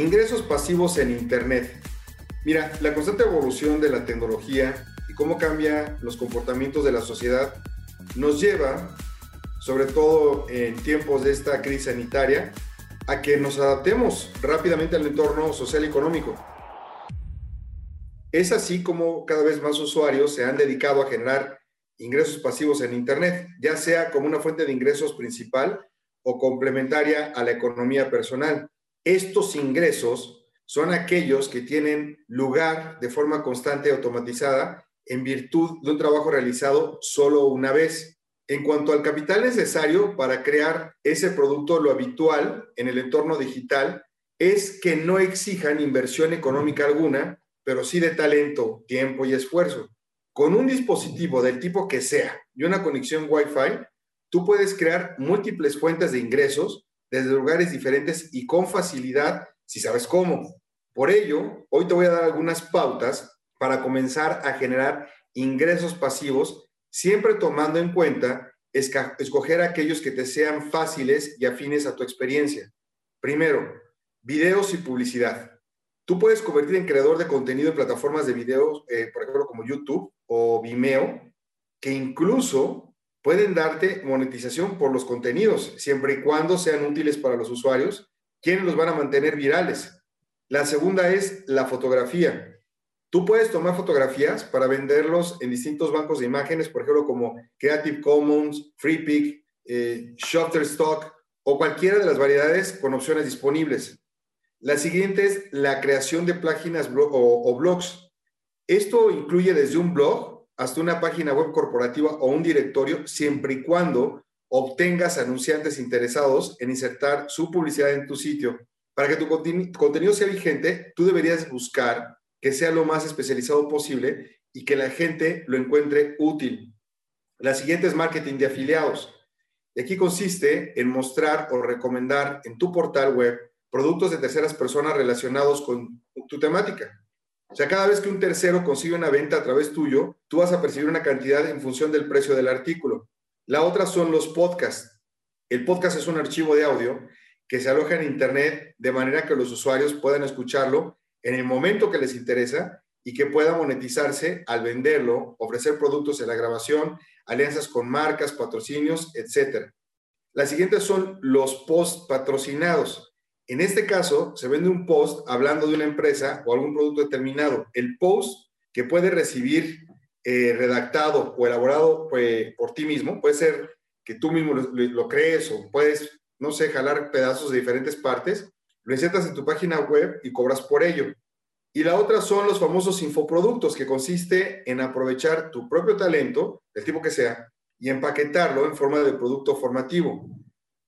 Ingresos pasivos en Internet. Mira, la constante evolución de la tecnología y cómo cambia los comportamientos de la sociedad nos lleva, sobre todo en tiempos de esta crisis sanitaria, a que nos adaptemos rápidamente al entorno social y económico. Es así como cada vez más usuarios se han dedicado a generar ingresos pasivos en Internet, ya sea como una fuente de ingresos principal o complementaria a la economía personal. Estos ingresos son aquellos que tienen lugar de forma constante y automatizada en virtud de un trabajo realizado solo una vez. En cuanto al capital necesario para crear ese producto, lo habitual en el entorno digital es que no exijan inversión económica alguna, pero sí de talento, tiempo y esfuerzo. Con un dispositivo del tipo que sea y una conexión Wi-Fi, tú puedes crear múltiples fuentes de ingresos desde lugares diferentes y con facilidad si sabes cómo. Por ello, hoy te voy a dar algunas pautas para comenzar a generar ingresos pasivos, siempre tomando en cuenta escoger aquellos que te sean fáciles y afines a tu experiencia. Primero, videos y publicidad. Tú puedes convertir en creador de contenido en plataformas de videos, eh, por ejemplo, como YouTube o Vimeo, que incluso pueden darte monetización por los contenidos, siempre y cuando sean útiles para los usuarios, quienes los van a mantener virales. La segunda es la fotografía. Tú puedes tomar fotografías para venderlos en distintos bancos de imágenes, por ejemplo, como Creative Commons, FreePic, eh, Shutterstock o cualquiera de las variedades con opciones disponibles. La siguiente es la creación de páginas o blogs. Esto incluye desde un blog hasta una página web corporativa o un directorio, siempre y cuando obtengas anunciantes interesados en insertar su publicidad en tu sitio. Para que tu contenido sea vigente, tú deberías buscar que sea lo más especializado posible y que la gente lo encuentre útil. La siguiente es marketing de afiliados. Y aquí consiste en mostrar o recomendar en tu portal web productos de terceras personas relacionados con tu temática. O sea, cada vez que un tercero consigue una venta a través tuyo, tú vas a percibir una cantidad en función del precio del artículo. La otra son los podcasts. El podcast es un archivo de audio que se aloja en Internet de manera que los usuarios puedan escucharlo en el momento que les interesa y que pueda monetizarse al venderlo, ofrecer productos en la grabación, alianzas con marcas, patrocinios, etc. Las siguientes son los post patrocinados. En este caso, se vende un post hablando de una empresa o algún producto determinado. El post que puede recibir eh, redactado o elaborado pues, por ti mismo, puede ser que tú mismo lo, crees o puedes, no sé, jalar pedazos de diferentes partes, lo insertas en tu página web y cobras por ello. Y la otra son los famosos infoproductos, que consiste en aprovechar tu propio talento, del tipo que sea, y empaquetarlo en forma de producto formativo.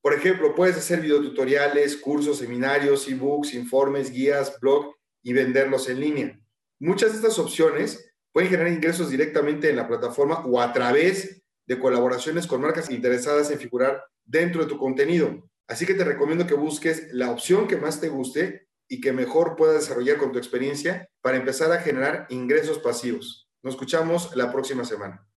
Por ejemplo, puedes hacer videotutoriales, cursos, seminarios, ebooks, informes, guías, blog y venderlos en línea. Muchas de estas opciones pueden generar ingresos directamente en la plataforma o a través de colaboraciones con marcas interesadas en figurar dentro de tu contenido. Así que te recomiendo que busques la opción que más te guste y que mejor puedas desarrollar con tu experiencia para empezar a generar ingresos pasivos. Nos escuchamos la próxima semana.